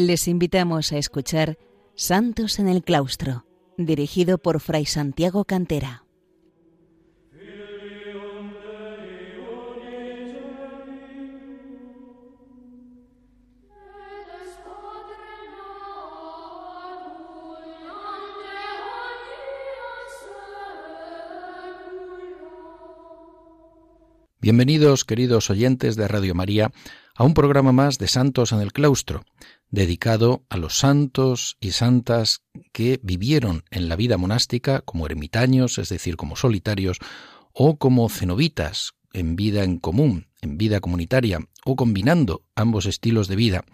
Les invitamos a escuchar Santos en el Claustro, dirigido por Fray Santiago Cantera. Bienvenidos, queridos oyentes de Radio María, a un programa más de Santos en el Claustro, dedicado a los santos y santas que vivieron en la vida monástica como ermitaños, es decir, como solitarios, o como cenobitas, en vida en común, en vida comunitaria, o combinando ambos estilos de vida,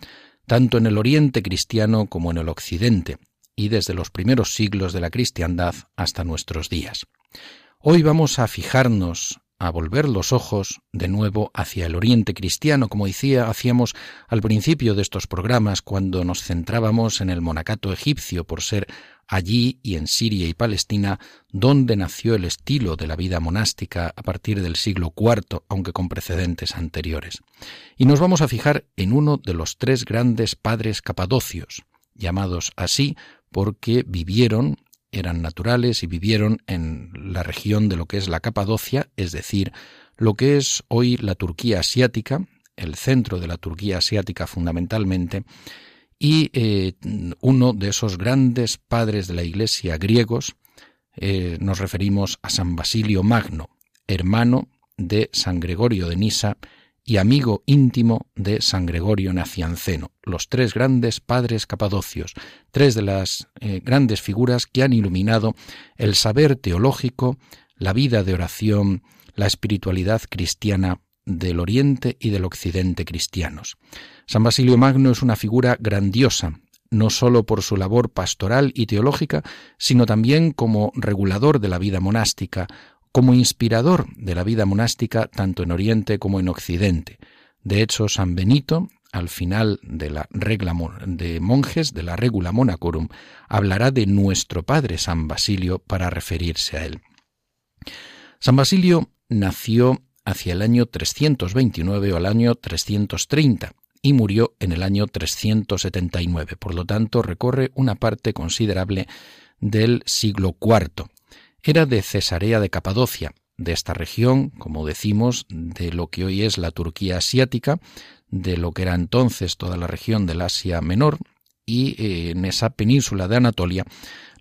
tanto en el oriente cristiano como en el occidente, y desde los primeros siglos de la cristiandad hasta nuestros días. Hoy vamos a fijarnos a volver los ojos de nuevo hacia el oriente cristiano, como decía, hacíamos al principio de estos programas cuando nos centrábamos en el monacato egipcio por ser allí y en Siria y Palestina donde nació el estilo de la vida monástica a partir del siglo IV, aunque con precedentes anteriores. Y nos vamos a fijar en uno de los tres grandes padres capadocios, llamados así porque vivieron eran naturales y vivieron en la región de lo que es la Capadocia, es decir, lo que es hoy la Turquía asiática, el centro de la Turquía asiática fundamentalmente, y eh, uno de esos grandes padres de la Iglesia griegos, eh, nos referimos a San Basilio Magno, hermano de San Gregorio de Nisa y amigo íntimo de San Gregorio Nacianceno, los tres grandes padres capadocios, tres de las eh, grandes figuras que han iluminado el saber teológico, la vida de oración, la espiritualidad cristiana del Oriente y del Occidente cristianos. San Basilio Magno es una figura grandiosa, no sólo por su labor pastoral y teológica, sino también como regulador de la vida monástica, como inspirador de la vida monástica tanto en Oriente como en Occidente. De hecho, San Benito, al final de la regla de monjes, de la regula monacorum, hablará de nuestro padre San Basilio para referirse a él. San Basilio nació hacia el año 329 o al año 330 y murió en el año 379. Por lo tanto, recorre una parte considerable del siglo IV. Era de Cesarea de Capadocia, de esta región, como decimos, de lo que hoy es la Turquía asiática, de lo que era entonces toda la región del Asia Menor, y eh, en esa península de Anatolia,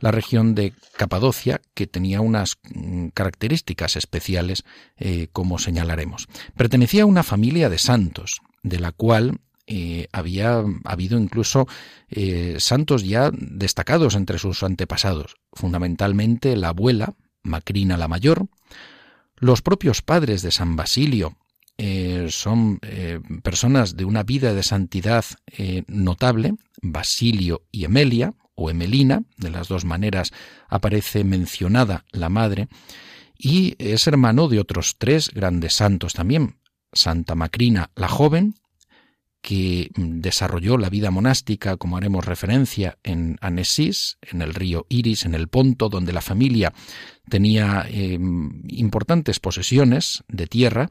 la región de Capadocia, que tenía unas mm, características especiales, eh, como señalaremos. Pertenecía a una familia de santos, de la cual eh, había habido incluso eh, santos ya destacados entre sus antepasados, fundamentalmente la abuela, Macrina la Mayor, los propios padres de San Basilio, eh, son personas de una vida de santidad notable, Basilio y Emelia, o Emelina, de las dos maneras aparece mencionada la madre, y es hermano de otros tres grandes santos también, Santa Macrina la joven, que desarrolló la vida monástica, como haremos referencia, en Anesis, en el río Iris, en el Ponto, donde la familia tenía em, importantes posesiones de tierra.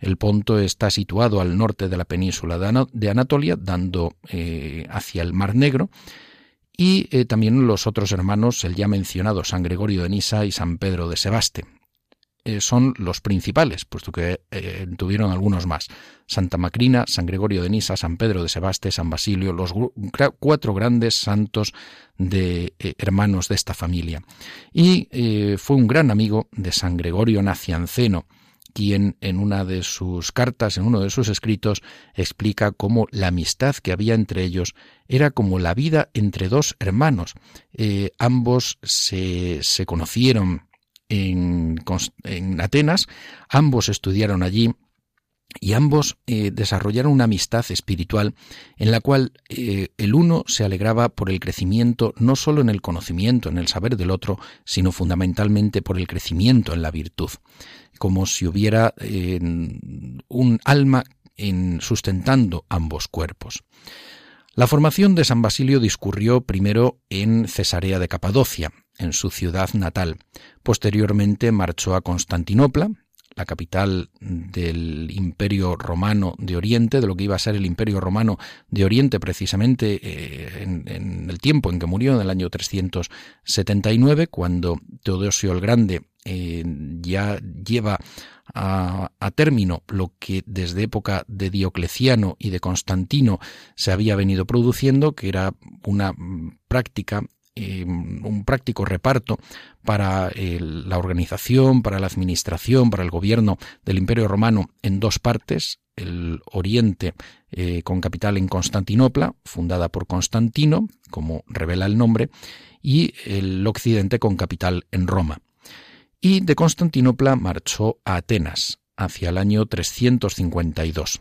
El Ponto está situado al norte de la península de Anatolia, dando eh, hacia el Mar Negro, y eh, también los otros hermanos, el ya mencionado San Gregorio de Nisa y San Pedro de Sebaste. Eh, son los principales, puesto que eh, tuvieron algunos más. Santa Macrina, San Gregorio de Nisa, San Pedro de Sebaste, San Basilio, los cuatro grandes santos de eh, hermanos de esta familia. Y fue un gran amigo de San Gregorio Nacianceno, quien en una de sus cartas, en uno de sus escritos, explica cómo la amistad que había entre ellos era como la vida entre dos hermanos. ambos se, se conocieron en, Atenas, ambos estudiaron allí y ambos eh, desarrollaron una amistad espiritual en la cual eh, el uno se alegraba por el crecimiento no sólo en el conocimiento, en el saber del otro, sino fundamentalmente por el crecimiento en la virtud, como si hubiera un alma en sustentando ambos cuerpos. La formación de San Basilio discurrió primero en Cesarea de Capadocia, en su ciudad natal. Posteriormente marchó a Constantinopla, la capital del Imperio Romano de Oriente, de lo que iba a ser el Imperio Romano de Oriente precisamente eh, en, el tiempo en que murió, en el año 379, cuando Teodosio el Grande eh, ya lleva a, término lo que desde época de Diocleciano y de Constantino se había venido produciendo, que era una práctica eh, un práctico reparto para eh, la organización, para la administración, para el gobierno del Imperio Romano en dos partes, el Oriente eh, con capital en Constantinopla, fundada por Constantino, como revela el nombre, y el Occidente con capital en Roma. Y de Constantinopla marchó a Atenas hacia el año 352.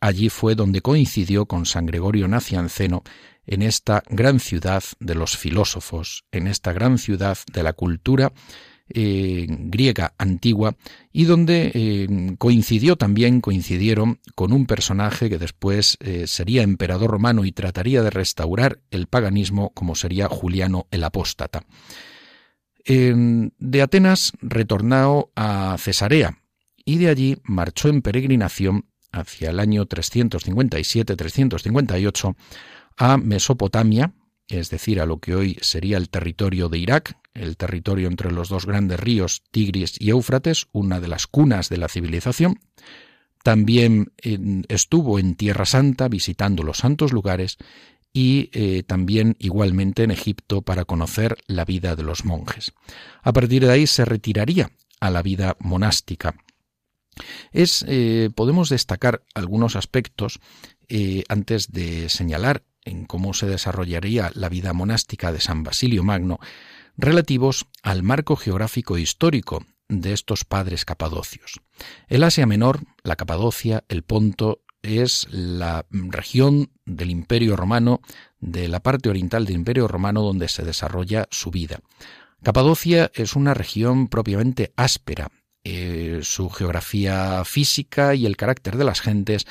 Allí fue donde coincidió con San Gregorio Nacianceno en esta gran ciudad de los filósofos, en esta gran ciudad de la cultura eh, griega antigua y donde eh, coincidió también, coincidieron con un personaje que después eh, sería emperador romano y trataría de restaurar el paganismo como sería Juliano el Apóstata. de Atenas retornó a Cesarea y de allí marchó en peregrinación hacia el año 357-358 a Mesopotamia, es decir, a lo que hoy sería el territorio de Irak, el territorio entre los dos grandes ríos Tigris y Éufrates, una de las cunas de la civilización. También estuvo en Tierra Santa visitando los santos lugares y eh, también igualmente en Egipto para conocer la vida de los monjes. A partir de ahí se retiraría a la vida monástica. Es, eh, podemos destacar algunos aspectos eh, antes de señalar en cómo se desarrollaría la vida monástica de San Basilio Magno, relativos al marco geográfico histórico de estos padres capadocios. El Asia Menor, la Capadocia, el Ponto, es la región del Imperio Romano, de la parte oriental del Imperio Romano donde se desarrolla su vida. Capadocia es una región propiamente áspera, eh, su geografía física y el carácter de las gentes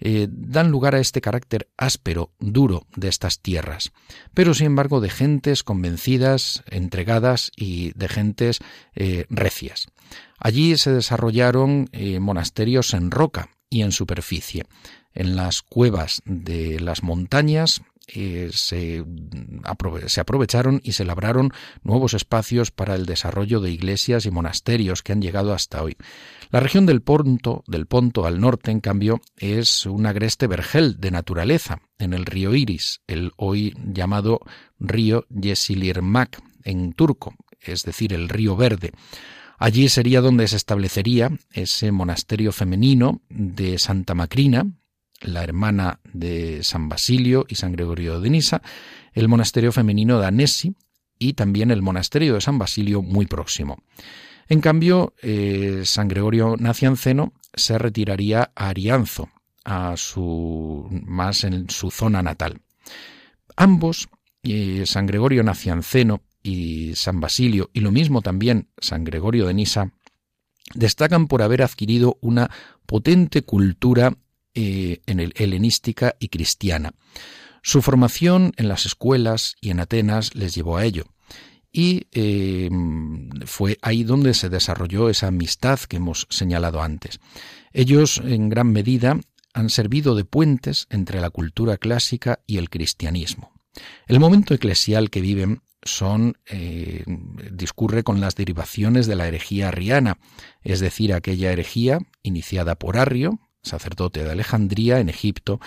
eh, dan lugar a este carácter áspero, duro de estas tierras, pero sin embargo de gentes convencidas, entregadas y de gentes eh, recias. Allí se desarrollaron monasterios en roca y en superficie. En las cuevas de las montañas eh, se, aprovecharon y se labraron nuevos espacios para el desarrollo de iglesias y monasterios que han llegado hasta hoy. La región del Ponto, del Ponto al norte, en cambio, es un agreste vergel de naturaleza en el río Iris, el hoy llamado río Yesilirmak en turco, es decir, el río Verde. Allí sería donde se establecería ese monasterio femenino de Santa Macrina, la hermana de San Basilio y San Gregorio de Nisa, el monasterio femenino de Anesi y también el monasterio de San Basilio muy próximo. En cambio, eh, San Gregorio Nacianceno se retiraría a Arianzo, a su, más en su zona natal. Ambos, eh, San Gregorio Nacianceno y San Basilio, y lo mismo también San Gregorio de Nisa, destacan por haber adquirido una potente cultura eh, en el helenística y cristiana. Su formación en las escuelas y en Atenas les llevó a ello. Y eh, fue ahí donde se desarrolló esa amistad que hemos señalado antes. Ellos, en gran medida, han servido de puentes entre la cultura clásica y el cristianismo. El momento eclesial que viven son eh, discurre con las derivaciones de la herejía arriana, es decir, aquella herejía iniciada por Arrio, sacerdote de Alejandría en Egipto,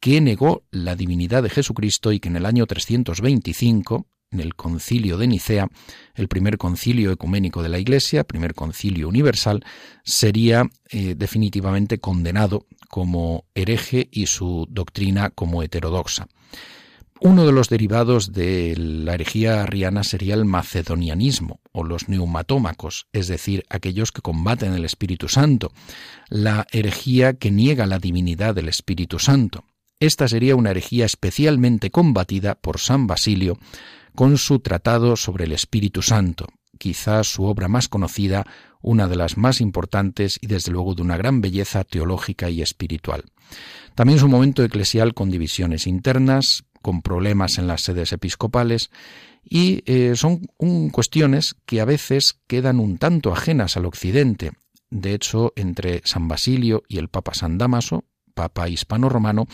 que negó la divinidad de Jesucristo y que en el año 325, en el concilio de Nicea, el primer concilio ecuménico de la Iglesia, primer concilio universal, sería eh, definitivamente condenado como hereje y su doctrina como heterodoxa. Uno de los derivados de la herejía arriana sería el macedonianismo o los neumatómacos, es decir, aquellos que combaten el Espíritu Santo, la herejía que niega la divinidad del Espíritu Santo. Esta sería una herejía especialmente combatida por San Basilio con su tratado sobre el Espíritu Santo, quizás su obra más conocida, una de las más importantes y desde luego de una gran belleza teológica y espiritual. También su momento eclesial con divisiones internas, con problemas en las sedes episcopales y eh, son cuestiones que a veces quedan un tanto ajenas al occidente de hecho, entre San Basilio y el Papa San Damaso, Papa hispano-romano,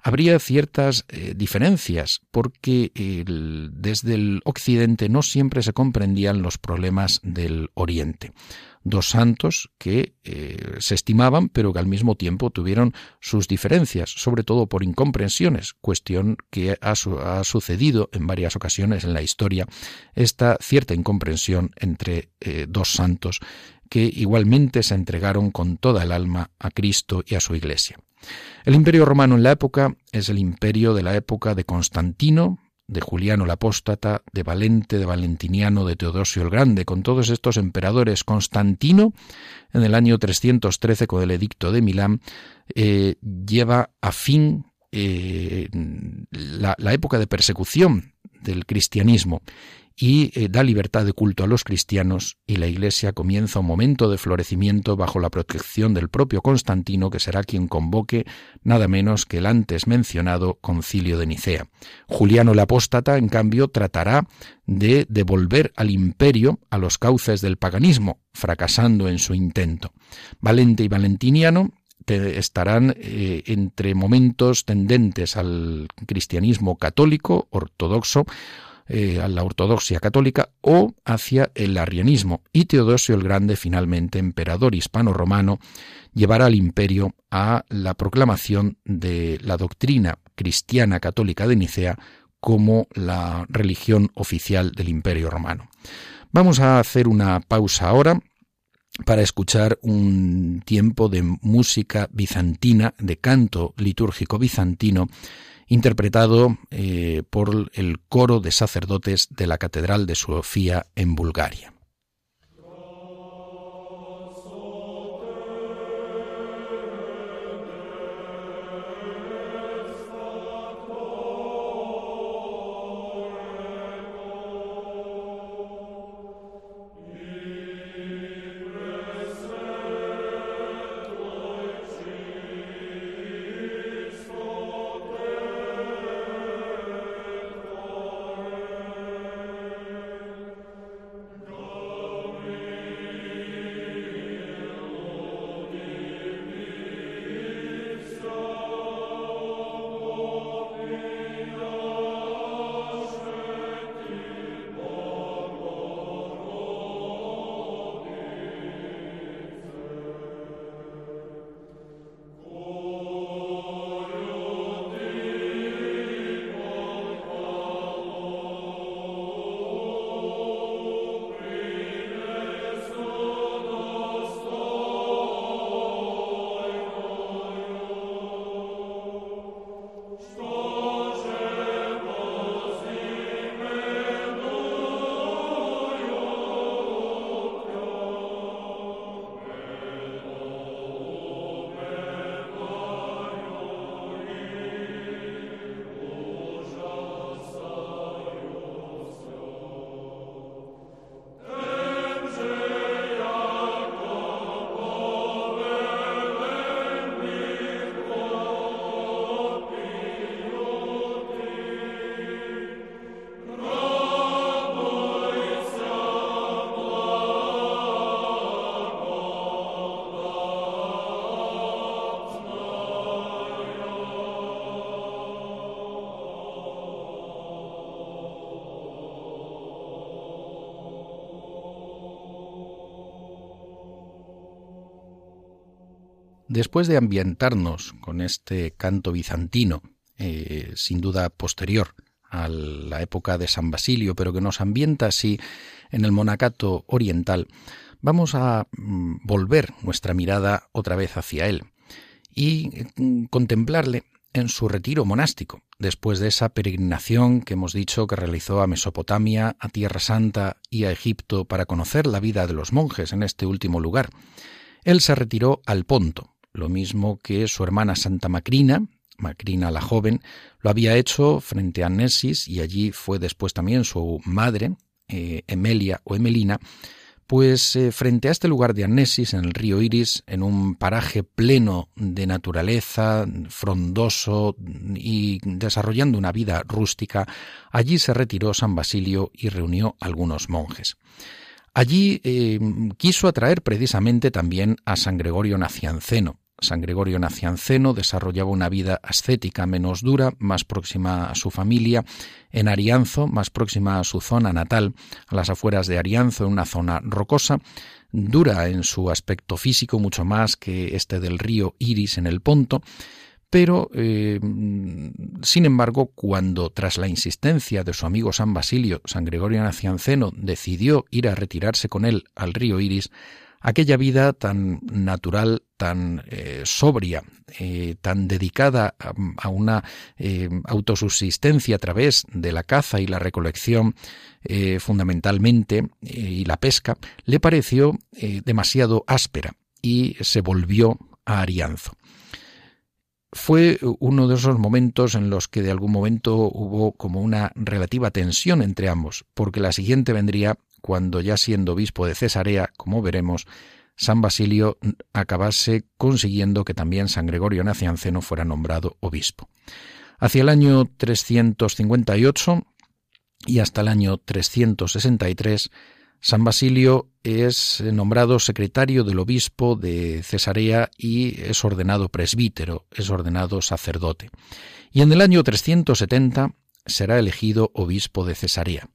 habría ciertas eh, diferencias porque desde el occidente no siempre se comprendían los problemas del oriente. Dos santos que eh, se estimaban pero que al mismo tiempo tuvieron sus diferencias, sobre todo por incomprensiones, cuestión que ha, sucedido en varias ocasiones en la historia, esta cierta incomprensión entre eh, dos santos que igualmente se entregaron con toda el alma a Cristo y a su Iglesia. El imperio romano en la época es el imperio de la época de Constantino, de Juliano el Apóstata, de Valente, de Valentiniano, de Teodosio el Grande, con todos estos emperadores. Constantino, en el año 313, con el edicto de Milán, eh, lleva a fin eh, la época de persecución del cristianismo y eh, da libertad de culto a los cristianos y la Iglesia comienza un momento de florecimiento bajo la protección del propio Constantino, que será quien convoque nada menos que el antes mencionado concilio de Nicea. Juliano el Apóstata, en cambio, tratará de devolver al imperio a los cauces del paganismo, fracasando en su intento. Valente y Valentiniano estarán eh, entre momentos tendentes al cristianismo católico, ortodoxo, eh, a la ortodoxia católica o hacia el arrianismo. Y Teodosio el Grande, finalmente emperador hispano-romano, llevará al imperio a la proclamación de la doctrina cristiana católica de Nicea como la religión oficial del imperio romano. Vamos a hacer una pausa ahora para escuchar un tiempo de música bizantina, de canto litúrgico bizantino, interpretado eh, por el coro de sacerdotes de la Catedral de Sofía en Bulgaria. Después de ambientarnos con este canto bizantino, eh, sin duda posterior a la época de San Basilio, pero que nos ambienta así en el monacato oriental, vamos a mm, volver nuestra mirada otra vez hacia él y mm, contemplarle en su retiro monástico, después de esa peregrinación que hemos dicho que realizó a Mesopotamia, a Tierra Santa y a Egipto para conocer la vida de los monjes en este último lugar. Él se retiró al Ponto, lo mismo que su hermana Santa Macrina, Macrina la joven, lo había hecho frente a Nesis y allí fue después también su madre, eh, Emelia o Emelina, pues eh, frente a este lugar de Annesis, en el río Iris, en un paraje pleno de naturaleza, frondoso y desarrollando una vida rústica, allí se retiró San Basilio y reunió algunos monjes. Allí eh, quiso atraer precisamente también a San Gregorio Nacianceno. San Gregorio Nacianceno desarrollaba una vida ascética menos dura, más próxima a su familia, en Arianzo, más próxima a su zona natal, a las afueras de Arianzo, en una zona rocosa, dura en su aspecto físico mucho más que este del río Iris en el Ponto, pero, eh, sin embargo, cuando tras la insistencia de su amigo San Basilio, San Gregorio Nacianceno decidió ir a retirarse con él al río Iris, aquella vida tan natural, tan eh, sobria, eh, tan dedicada a, una autosubsistencia a través de la caza y la recolección fundamentalmente y la pesca, le pareció demasiado áspera y se volvió a Arianzo. Fue uno de esos momentos en los que de algún momento hubo como una relativa tensión entre ambos, porque la siguiente vendría cuando ya siendo obispo de Cesarea, como veremos, San Basilio acabase consiguiendo que también San Gregorio Nacianceno fuera nombrado obispo. Hacia el año 358 y hasta el año 363 San Basilio es nombrado secretario del obispo de Cesarea y es ordenado presbítero, es ordenado sacerdote. Y en el año 370 será elegido obispo de Cesarea.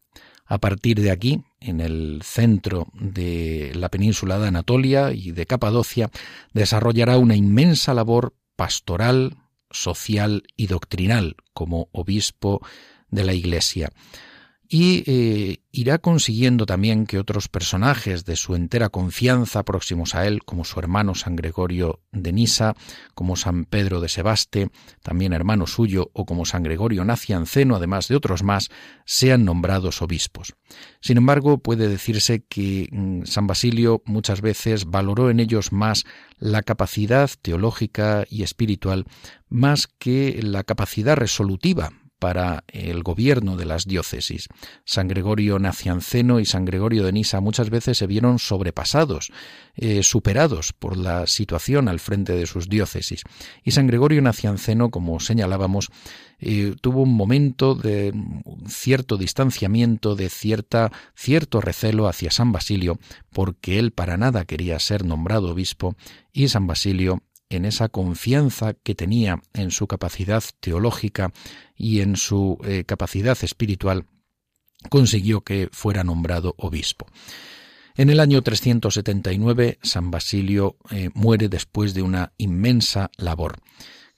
A partir de aquí, en el centro de la península de Anatolia y de Capadocia, desarrollará una inmensa labor pastoral, social y doctrinal como obispo de la Iglesia y eh, irá consiguiendo también que otros personajes de su entera confianza próximos a él, como su hermano San Gregorio de Nisa, como San Pedro de Sebaste, también hermano suyo, o como San Gregorio Nacianceno, además de otros más, sean nombrados obispos. Sin embargo, puede decirse que mm, San Basilio muchas veces valoró en ellos más la capacidad teológica y espiritual más que la capacidad resolutiva para el gobierno de las diócesis. San Gregorio Nacianceno y San Gregorio de Nisa muchas veces se vieron sobrepasados, eh, superados por la situación al frente de sus diócesis. Y San Gregorio Nacianceno, como señalábamos, eh, tuvo un momento de cierto distanciamiento, de cierta, cierto recelo hacia San Basilio, porque él para nada quería ser nombrado obispo, y San Basilio en esa confianza que tenía en su capacidad teológica y en su eh, capacidad espiritual, consiguió que fuera nombrado obispo. En el año 379, San Basilio eh, muere después de una inmensa labor.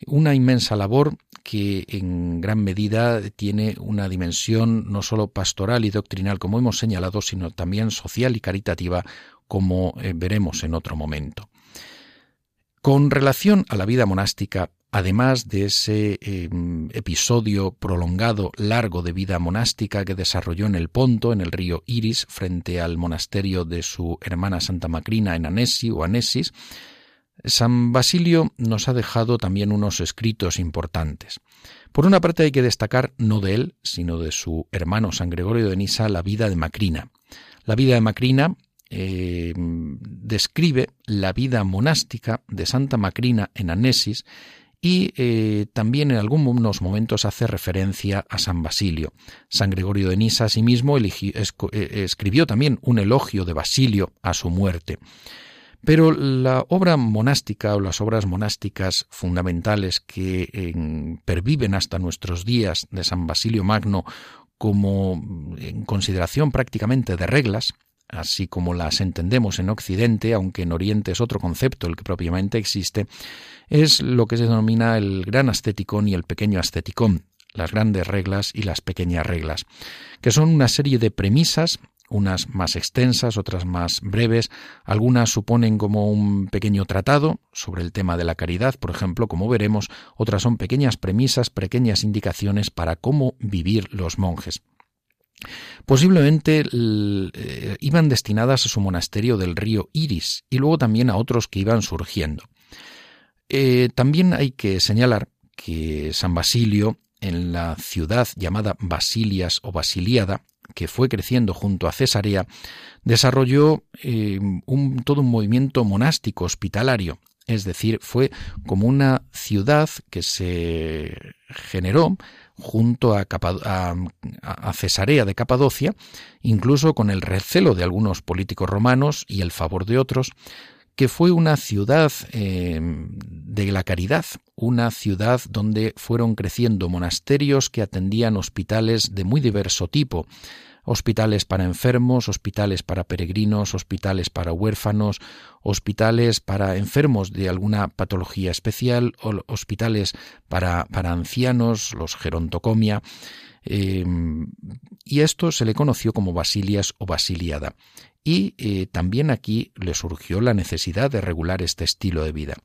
Una inmensa labor que en gran medida tiene una dimensión no sólo pastoral y doctrinal, como hemos señalado, sino también social y caritativa, como eh, veremos en otro momento. Con relación a la vida monástica, además de ese em, episodio prolongado, largo de vida monástica que desarrolló en el Ponto, en el río Iris, frente al monasterio de su hermana Santa Macrina en Anesi o Anesis, San Basilio nos ha dejado también unos escritos importantes. Por una parte hay que destacar no de él, sino de su hermano San Gregorio de Nisa, la vida de Macrina. La vida de Macrina eh, describe la vida monástica de Santa Macrina en Anesis y eh, también en algunos momentos hace referencia a San Basilio. San Gregorio de Nisa asimismo eh, escribió también un elogio de Basilio a su muerte. Pero la obra monástica o las obras monásticas fundamentales que perviven hasta nuestros días de San Basilio Magno como en consideración prácticamente de reglas, así como las entendemos en Occidente, aunque en Oriente es otro concepto el que propiamente existe, es lo que se denomina el gran asceticón y el pequeño asceticón, las grandes reglas y las pequeñas reglas, que son una serie de premisas, unas más extensas, otras más breves, algunas suponen como un pequeño tratado sobre el tema de la caridad, por ejemplo, como veremos, otras son pequeñas premisas, pequeñas indicaciones para cómo vivir los monjes. Posiblemente eh, iban destinadas a su monasterio del río Iris y luego también a otros que iban surgiendo. Eh, también hay que señalar que San Basilio, en la ciudad llamada Basilias o Basiliada, que fue creciendo junto a Cesarea, desarrolló eh, todo un movimiento monástico hospitalario. Es decir, fue como una ciudad que se generó junto a, Cesarea de Capadocia, incluso con el recelo de algunos políticos romanos y el favor de otros, que fue una ciudad eh, de la caridad, una ciudad donde fueron creciendo monasterios que atendían hospitales de muy diverso tipo, hospitales para enfermos, hospitales para peregrinos, hospitales para huérfanos, hospitales para enfermos de alguna patología especial, hospitales para, ancianos, los gerontocomia, eh, y esto se le conoció como Basilias o Basiliada. Y eh, también aquí le surgió la necesidad de regular este estilo de vida.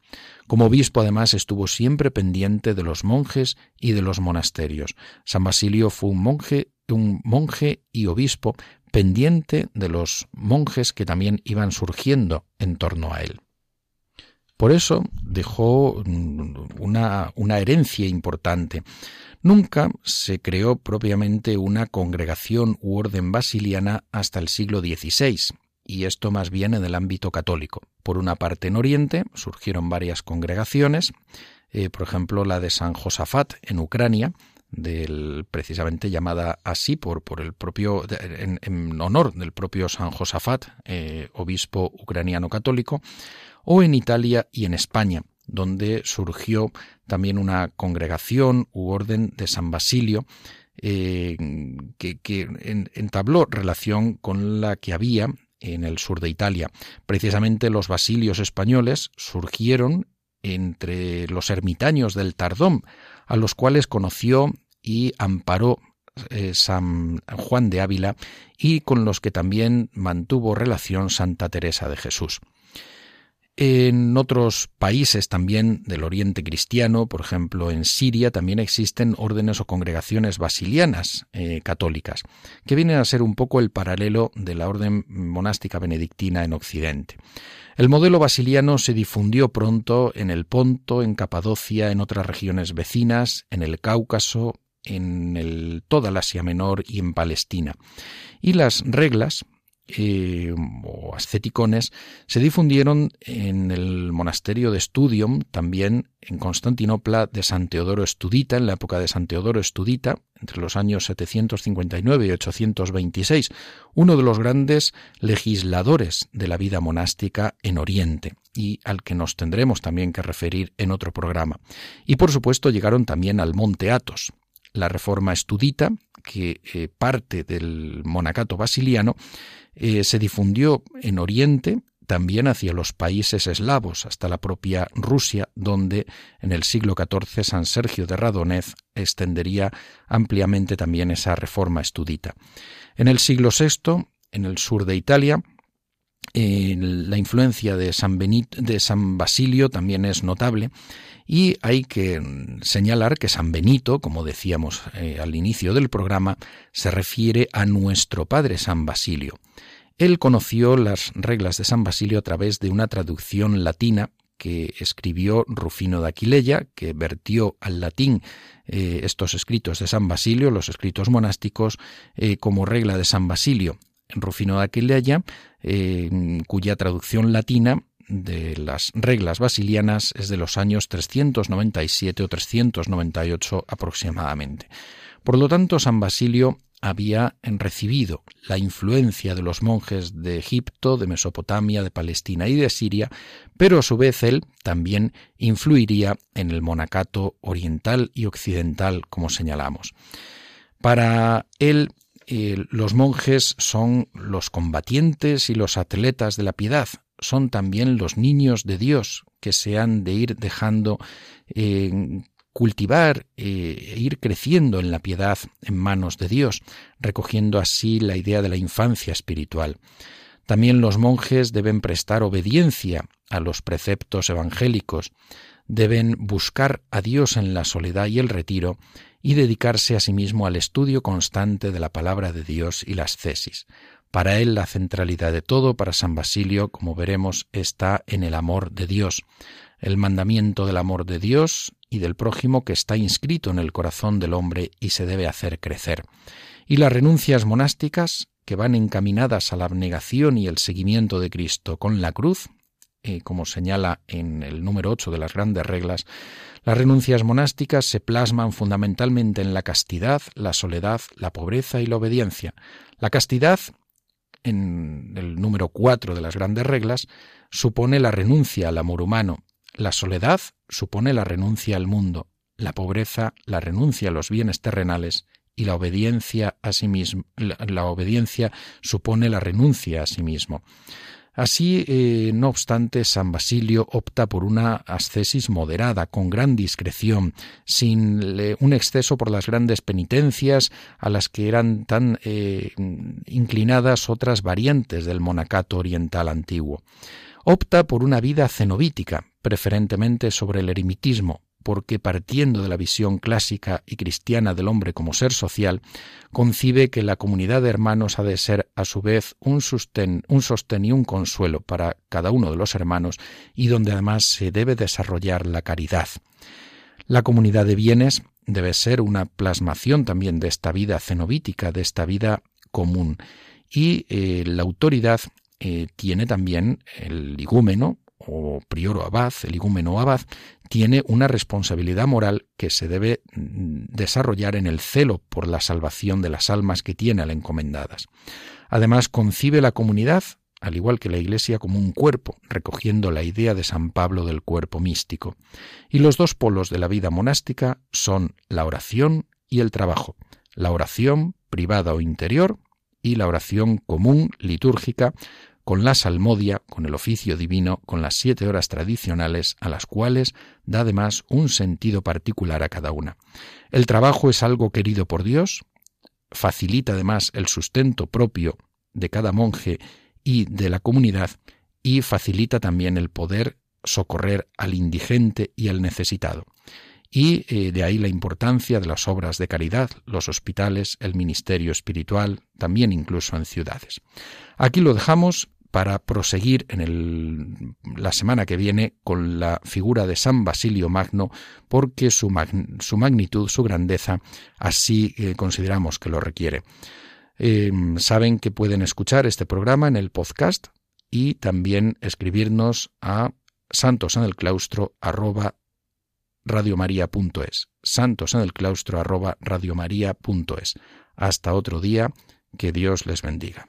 Como obispo, además, estuvo siempre pendiente de los monjes y de los monasterios. San Basilio fue un monje un monje y obispo pendiente de los monjes que también iban surgiendo en torno a él. Por eso dejó una, una, herencia importante. Nunca se creó propiamente una congregación u orden basiliana hasta el siglo XVI, y esto más bien en el ámbito católico. Por una parte, en Oriente surgieron varias congregaciones, eh, por ejemplo la de San Josafat en Ucrania, del precisamente llamada así por, por el propio en, honor del propio San Josafat, eh, obispo ucraniano católico, o en Italia y en España, donde surgió también una congregación u orden de San Basilio eh, que, que entabló relación con la que había en el sur de Italia. Precisamente los basilios españoles surgieron entre los ermitaños del Tardón, a los cuales conoció y amparó eh, San Juan de Ávila y con los que también mantuvo relación Santa Teresa de Jesús. En otros países también del Oriente Cristiano, por ejemplo en Siria, también existen órdenes o congregaciones basilianas eh, católicas, que vienen a ser un poco el paralelo de la orden monástica benedictina en Occidente. El modelo basiliano se difundió pronto en el Ponto, en Capadocia, en otras regiones vecinas, en el Cáucaso, en toda la Asia Menor y en Palestina. Y las reglas eh, o asceticones se difundieron en el monasterio de Studium, también en Constantinopla de San Teodoro Estudita, en la época de San Teodoro Estudita, entre los años 759 y 826, uno de los grandes legisladores de la vida monástica en Oriente y al que nos tendremos también que referir en otro programa. Y por supuesto llegaron también al Monte Athos. La reforma estudita, que eh, parte del monacato basiliano, eh, se difundió en Oriente, también hacia los países eslavos, hasta la propia Rusia, donde en el siglo XIV San Sergio de Radonez extendería ampliamente también esa reforma estudita. En el siglo VI, en el sur de Italia, la influencia de San, de San Basilio también es notable y hay que señalar que San Benito, como decíamos eh, al inicio del programa, se refiere a nuestro padre San Basilio. Él conoció las reglas de San Basilio a través de una traducción latina que escribió Rufino de Aquileia, que vertió al latín eh, estos escritos de San Basilio, los escritos monásticos, eh, como regla de San Basilio. Rufino de Aquileia, eh, cuya traducción latina de las reglas basilianas es de los años 397 o 398 aproximadamente. Por lo tanto, San Basilio había recibido la influencia de los monjes de Egipto, de Mesopotamia, de Palestina y de Siria, pero a su vez él también influiría en el monacato oriental y occidental, como señalamos. Para él, los monjes son los combatientes y los atletas de la piedad, son también los niños de Dios que se han de ir dejando eh, cultivar eh, e ir creciendo en la piedad en manos de Dios, recogiendo así la idea de la infancia espiritual. También los monjes deben prestar obediencia a los preceptos evangélicos, deben buscar a Dios en la soledad y el retiro y dedicarse asimismo al estudio constante de la palabra de Dios y las cesis. Para él la centralidad de todo, para San Basilio, como veremos, está en el amor de Dios, el mandamiento del amor de Dios y del prójimo que está inscrito en el corazón del hombre y se debe hacer crecer. Y las renuncias monásticas, que van encaminadas a la abnegación y el seguimiento de Cristo con la cruz, eh, como señala en el número 8 de las grandes reglas, las renuncias monásticas se plasman fundamentalmente en la castidad, la soledad, la pobreza y la obediencia. La castidad, en el número 4 de las grandes reglas, supone la renuncia al amor humano. La soledad supone la renuncia al mundo. La pobreza, la renuncia a los bienes terrenales y la obediencia a sí la, obediencia supone la renuncia a sí mismo. Así, eh, no obstante, San Basilio opta por una ascesis moderada, con gran discreción, sin un exceso por las grandes penitencias a las que eran tan eh, inclinadas otras variantes del monacato oriental antiguo. Opta por una vida cenobítica, preferentemente sobre el eremitismo, porque partiendo de la visión clásica y cristiana del hombre como ser social, concibe que la comunidad de hermanos ha de ser a su vez un sostén, un y un consuelo para cada uno de los hermanos y donde además se debe desarrollar la caridad. La comunidad de bienes debe ser una plasmación también de esta vida cenobítica, de esta vida común. Y eh, la autoridad eh, tiene también el igúmeno o prior o abad, el igúmeno o abad, tiene una responsabilidad moral que se debe mm, desarrollar en el celo por la salvación de las almas que tiene al encomendadas. Además, concibe la comunidad, al igual que la Iglesia, como un cuerpo, recogiendo la idea de San Pablo del cuerpo místico. Y los dos polos de la vida monástica son la oración y el trabajo. La oración privada o interior y la oración común, litúrgica, con la salmodia, con el oficio divino, con las siete horas tradicionales, a las cuales da además un sentido particular a cada una. El trabajo es algo querido por Dios, facilita además el sustento propio de cada monje y de la comunidad, y facilita también el poder socorrer al indigente y al necesitado. Y eh, de ahí la importancia de las obras de caridad, los hospitales, el ministerio espiritual, también incluso en ciudades. Aquí lo dejamos para proseguir en la semana que viene con la figura de San Basilio Magno, porque su, magnitud, su grandeza, así eh, consideramos que lo requiere. Eh, saben que pueden escuchar este programa en el podcast y también escribirnos a santos en el claustro arroba radiomaria.es santos el claustro arroba radiomaria.es hasta otro día que Dios les bendiga